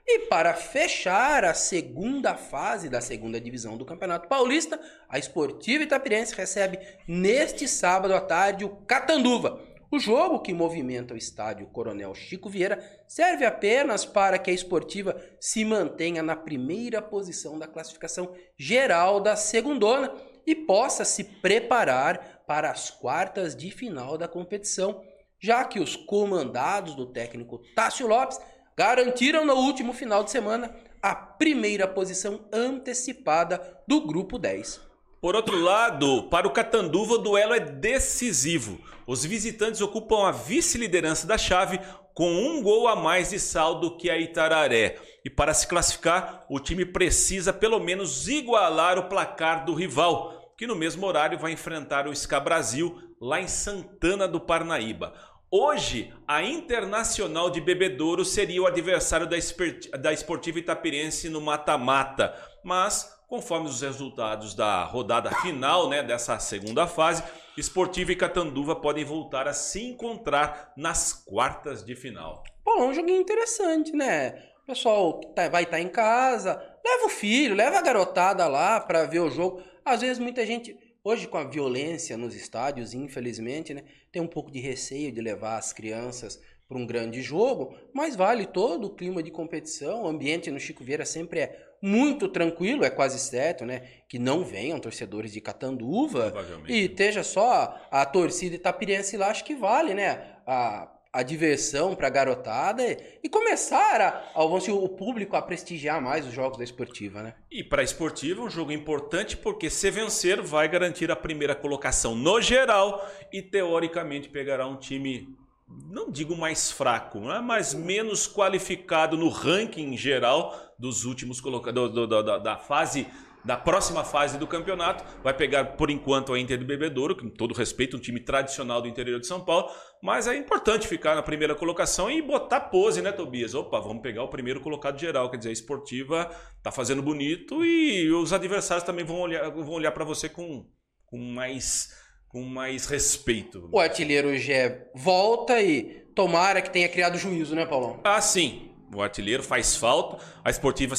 E para fechar a segunda fase da segunda divisão do Campeonato Paulista, a Esportiva Itapirense recebe neste sábado à tarde o Catanduva o jogo que movimenta o estádio Coronel Chico Vieira serve apenas para que a esportiva se mantenha na primeira posição da classificação geral da segundona e possa se preparar para as quartas de final da competição. já que os comandados do técnico Tássio Lopes garantiram no último final de semana a primeira posição antecipada do grupo 10. Por outro lado, para o Catanduva o duelo é decisivo. Os visitantes ocupam a vice-liderança da chave com um gol a mais de saldo que a Itararé. E para se classificar, o time precisa pelo menos igualar o placar do rival, que no mesmo horário vai enfrentar o Sca Brasil lá em Santana do Parnaíba. Hoje, a Internacional de Bebedouro seria o adversário da Esportiva Itapirense no mata-mata, mas conforme os resultados da rodada final né, dessa segunda fase, Esportiva e Catanduva podem voltar a se encontrar nas quartas de final. Pô, é um joguinho interessante, né? O pessoal tá, vai estar tá em casa, leva o filho, leva a garotada lá para ver o jogo. Às vezes muita gente Hoje, com a violência nos estádios, infelizmente, né, tem um pouco de receio de levar as crianças para um grande jogo, mas vale todo o clima de competição. O ambiente no Chico Vieira sempre é muito tranquilo, é quase certo, né? Que não venham torcedores de Catanduva e esteja só a torcida itapirense lá, acho que vale, né? A, a diversão para a garotada e começar a, a, o público a prestigiar mais os jogos da esportiva, né? E para a esportiva, um jogo importante porque se vencer vai garantir a primeira colocação no geral e teoricamente pegará um time não digo mais fraco, é? mas menos qualificado no ranking geral dos últimos colocados da, da fase da próxima fase do campeonato. Vai pegar, por enquanto, a Inter do Bebedouro, com todo respeito, um time tradicional do interior de São Paulo. Mas é importante ficar na primeira colocação e botar pose, né, Tobias? Opa, vamos pegar o primeiro colocado geral. Quer dizer, a esportiva tá fazendo bonito e os adversários também vão olhar, vão olhar para você com, com mais com mais respeito. O artilheiro Gé volta e tomara que tenha criado juízo, né, Paulão? Ah, sim. O artilheiro faz falta. A esportiva,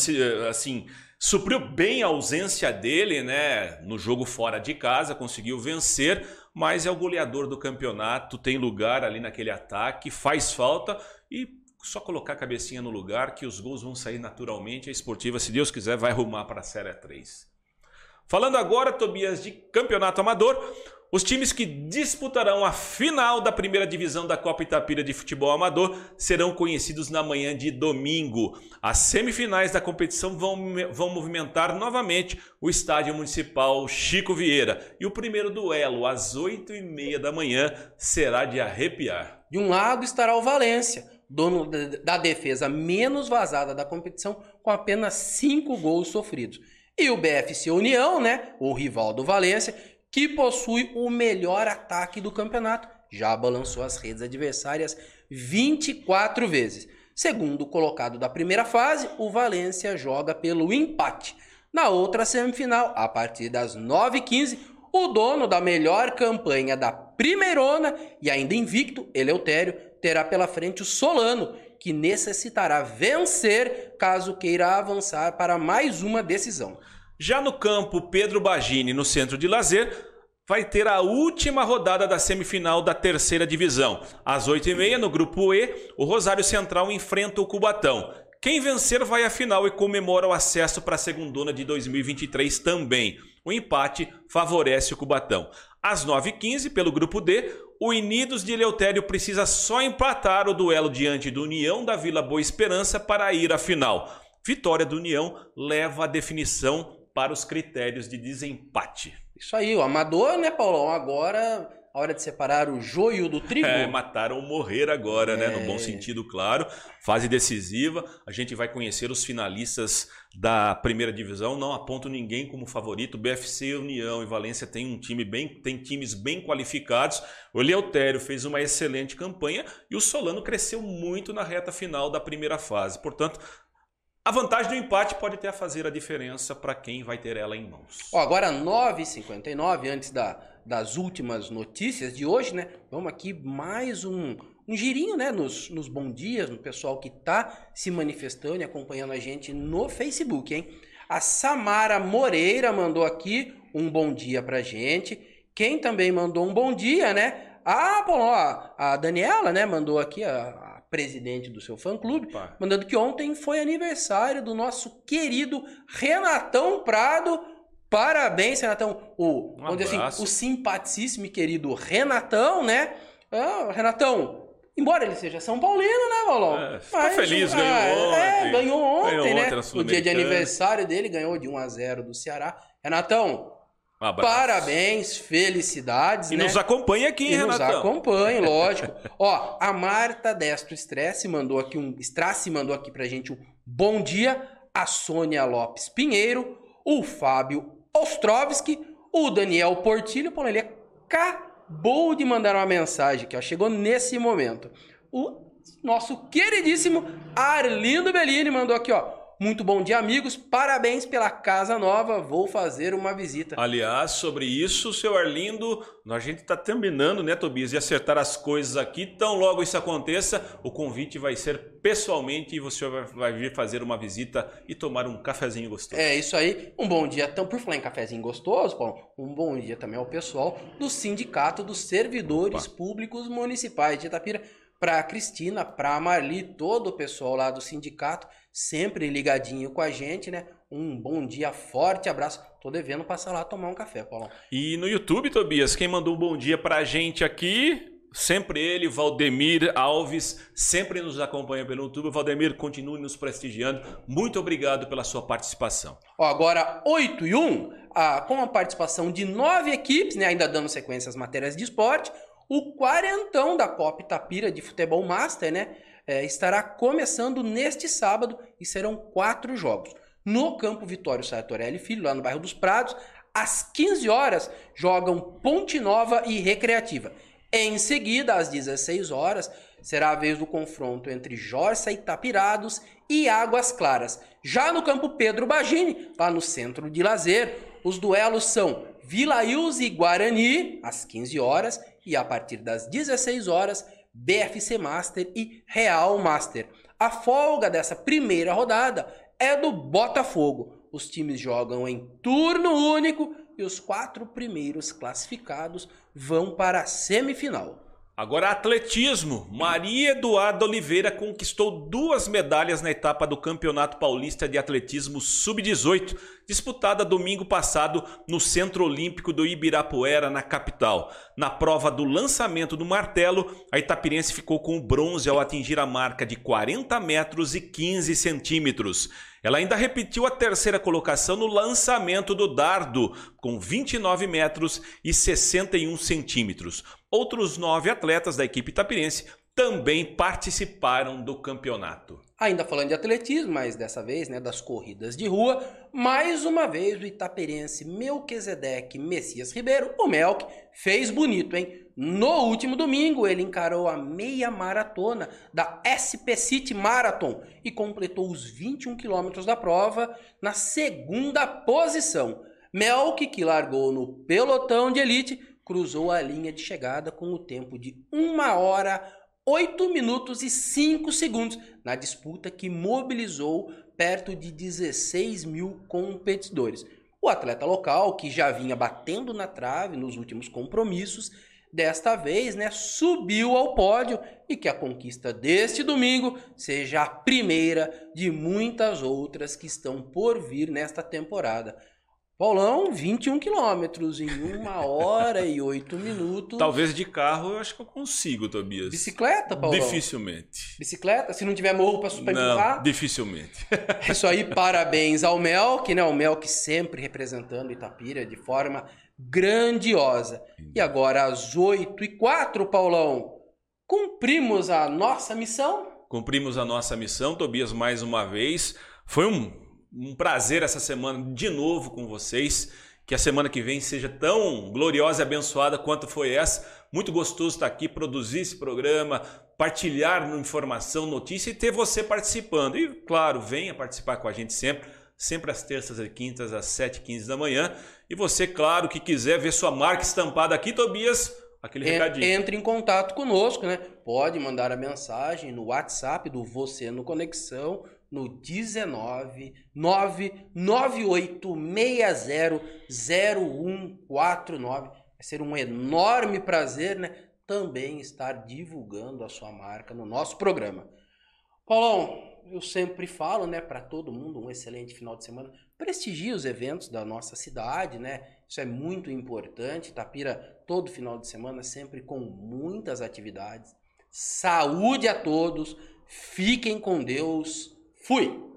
assim, Supriu bem a ausência dele, né? No jogo fora de casa, conseguiu vencer, mas é o goleador do campeonato, tem lugar ali naquele ataque, faz falta e só colocar a cabecinha no lugar que os gols vão sair naturalmente. A esportiva, se Deus quiser, vai arrumar para a Série 3. Falando agora, Tobias, de campeonato amador, os times que disputarão a final da primeira divisão da Copa Itapira de Futebol Amador serão conhecidos na manhã de domingo. As semifinais da competição vão, vão movimentar novamente o Estádio Municipal Chico Vieira. E o primeiro duelo, às 8h30 da manhã, será de arrepiar. De um lado estará o Valência, dono da defesa menos vazada da competição, com apenas 5 gols sofridos. E o BFC União, né, o rival do Valência, que possui o melhor ataque do campeonato. Já balançou as redes adversárias 24 vezes. Segundo colocado da primeira fase, o Valência joga pelo empate. Na outra semifinal, a partir das 9h15, o dono da melhor campanha da Primeirona e ainda invicto, Eleutério, terá pela frente o Solano, que necessitará vencer caso queira avançar para mais uma decisão. Já no campo Pedro Bagini, no centro de lazer, vai ter a última rodada da semifinal da terceira divisão. Às 8h30, no grupo E, o Rosário Central enfrenta o Cubatão. Quem vencer vai à final e comemora o acesso para a segundona de 2023 também. O empate favorece o Cubatão. Às 9h15, pelo grupo D, o Unidos de Eleutério precisa só empatar o duelo diante do União da Vila Boa Esperança para ir à final. Vitória do União leva a definição para os critérios de desempate. Isso aí, o amador, né, Paulão? Agora, a hora de separar o joio do trigo. É, mataram morrer agora, é... né? No bom é. sentido, claro. Fase decisiva. A gente vai conhecer os finalistas da primeira divisão. Não aponto ninguém como favorito. BFC, União e Valência tem um time bem, tem times bem qualificados. O Eleutério fez uma excelente campanha e o Solano cresceu muito na reta final da primeira fase. Portanto, a vantagem do empate pode ter a fazer a diferença para quem vai ter ela em mãos. Ó, agora 9h59, antes da, das últimas notícias de hoje, né? Vamos aqui mais um, um girinho, né? Nos, nos dias, no pessoal que tá se manifestando e acompanhando a gente no Facebook, hein? A Samara Moreira mandou aqui um bom dia pra gente. Quem também mandou um bom dia, né? Ah, bom, ó, a Daniela, né, mandou aqui a, presidente do seu fã-clube, mandando que ontem foi aniversário do nosso querido Renatão Prado. Parabéns, Renatão. O, um vamos dizer assim, o simpaticíssimo e querido Renatão, né? Ah, Renatão, embora ele seja São Paulino, né, Paulão? É, ficou feliz, ganhou É, ontem. ganhou ontem, Ganhou né? ontem na no dia de aniversário dele, ganhou de 1 a 0 do Ceará. Renatão, Um abraço. parabéns, felicidades, E né? nos acompanha aqui, E hein, nos Renatão? acompanhe, lógico. Ó, a Marta Destro Stress mandou aqui um. Strasse mandou aqui pra gente um bom dia. A Sônia Lopes Pinheiro, o Fábio Ostrovski, o Daniel Portilho. Pô, ele acabou de mandar uma mensagem que ó, chegou nesse momento. O nosso queridíssimo Arlindo Bellini mandou aqui, ó. Muito bom dia, amigos. Parabéns pela casa nova. Vou fazer uma visita. Aliás, sobre isso, seu Arlindo, a gente está terminando, né, Tobias, de acertar as coisas aqui. Tão logo isso aconteça, o convite vai ser pessoalmente e você vai, vir fazer uma visita e tomar um cafezinho gostoso. É isso aí. Um bom dia, então, por falar em cafezinho gostoso, Paulo, um bom dia também ao pessoal do Sindicato dos Servidores Públicos Municipais de Itapira. Para a Cristina, para a Marli, todo o pessoal lá do sindicato, sempre ligadinho com a gente, né? Um bom dia, forte abraço. Tô devendo passar lá tomar um café, Paulo. E no YouTube, Tobias, quem mandou um bom dia pra gente aqui, sempre ele, Valdemir Alves, sempre nos acompanha pelo YouTube. Valdemir, continue nos prestigiando. Muito obrigado pela sua participação. Ó, agora 8 e 1, ah, com a participação de nove equipes, né, ainda dando sequência às matérias de esporte, o quarentão da Copa Itapira de Futebol Master né, eh, estará começando neste sábado e serão quatro jogos. No campo Vitório Sartorelli Filho, lá no bairro dos Prados, às 15 horas jogam Ponte Nova e Recreativa. Em seguida, às 16 horas, será a vez do confronto entre Jorça Itapirados e Águas Claras. Já no campo Pedro Bagini, lá no centro de lazer, os duelos são Vila Ilse e Guarani, às 15 horas, e a partir das 16 horas, BFC Master e Real Master. A folga dessa primeira rodada é do Botafogo. Os times jogam em turno único e os quatro primeiros classificados vão para a semifinal. Agora, atletismo. Maria Eduarda Oliveira conquistou duas medalhas na etapa do Campeonato Paulista de Atletismo Sub-18, disputada domingo passado no Centro Olímpico do Ibirapuera, na capital. Na prova do lançamento do martelo, a itapirense ficou com o bronze ao atingir a marca de 40 metros e 15 centímetros. Ela ainda repetiu a terceira colocação no lançamento do dardo, com 29 metros e 61 centímetros. Outros nove atletas da equipe itapirense também participaram do campeonato. Ainda falando de atletismo, mas dessa vez né, das corridas de rua, mais uma vez o itaperense Melquisedeque Messias Ribeiro, o Melk, fez bonito, hein? No último domingo, ele encarou a meia maratona da SP City Marathon e completou os 21 quilômetros da prova na segunda posição. Melk, que largou no pelotão de elite, cruzou a linha de chegada com o tempo de 1 hora, 8 minutos e 5 segundos na disputa que mobilizou perto de 16 mil competidores. O atleta local, que já vinha batendo na trave nos últimos compromissos, desta vez né, subiu ao pódio e que a conquista deste domingo seja a primeira de muitas outras que estão por vir nesta temporada. Paulão, 21 quilômetros em uma hora e oito minutos. Talvez de carro eu acho que eu consigo, Tobias. Bicicleta, Paulão? Dificilmente. Bicicleta? Se não tiver morro pra, pra Não, empurrar? dificilmente. É Isso aí, parabéns ao Melk, né? O Melk sempre representando Itapira de forma grandiosa. E agora, às 8 e 4 Paulão, cumprimos a nossa missão? Cumprimos a nossa missão, Tobias, mais uma vez. Foi um, um prazer essa semana de novo com vocês. Que a semana que vem seja tão gloriosa e abençoada quanto foi essa. Muito gostoso estar aqui, produzir esse programa, partilhar informação, notícia e ter você participando. E, claro, venha participar com a gente sempre, sempre às terças e quintas, às 7h15 da manhã. E você, claro, que quiser ver sua marca estampada aqui, Tobias, aquele En- recadinho. Entre em contato conosco, né? Ppode mandar a mensagem no WhatsApp do Você no Conexão no 19 998600149. Vai ser um enorme prazer, né? Também estar divulgando a sua marca no nosso programa. Paulão, eu sempre falo, né, para todo mundo, um excelente final de semana. Prestigie os eventos da nossa cidade, né? Isso é muito importante. Tapira, todo final de semana, sempre com muitas atividades. Saúde a todos. Fiquem com Deus. Fui!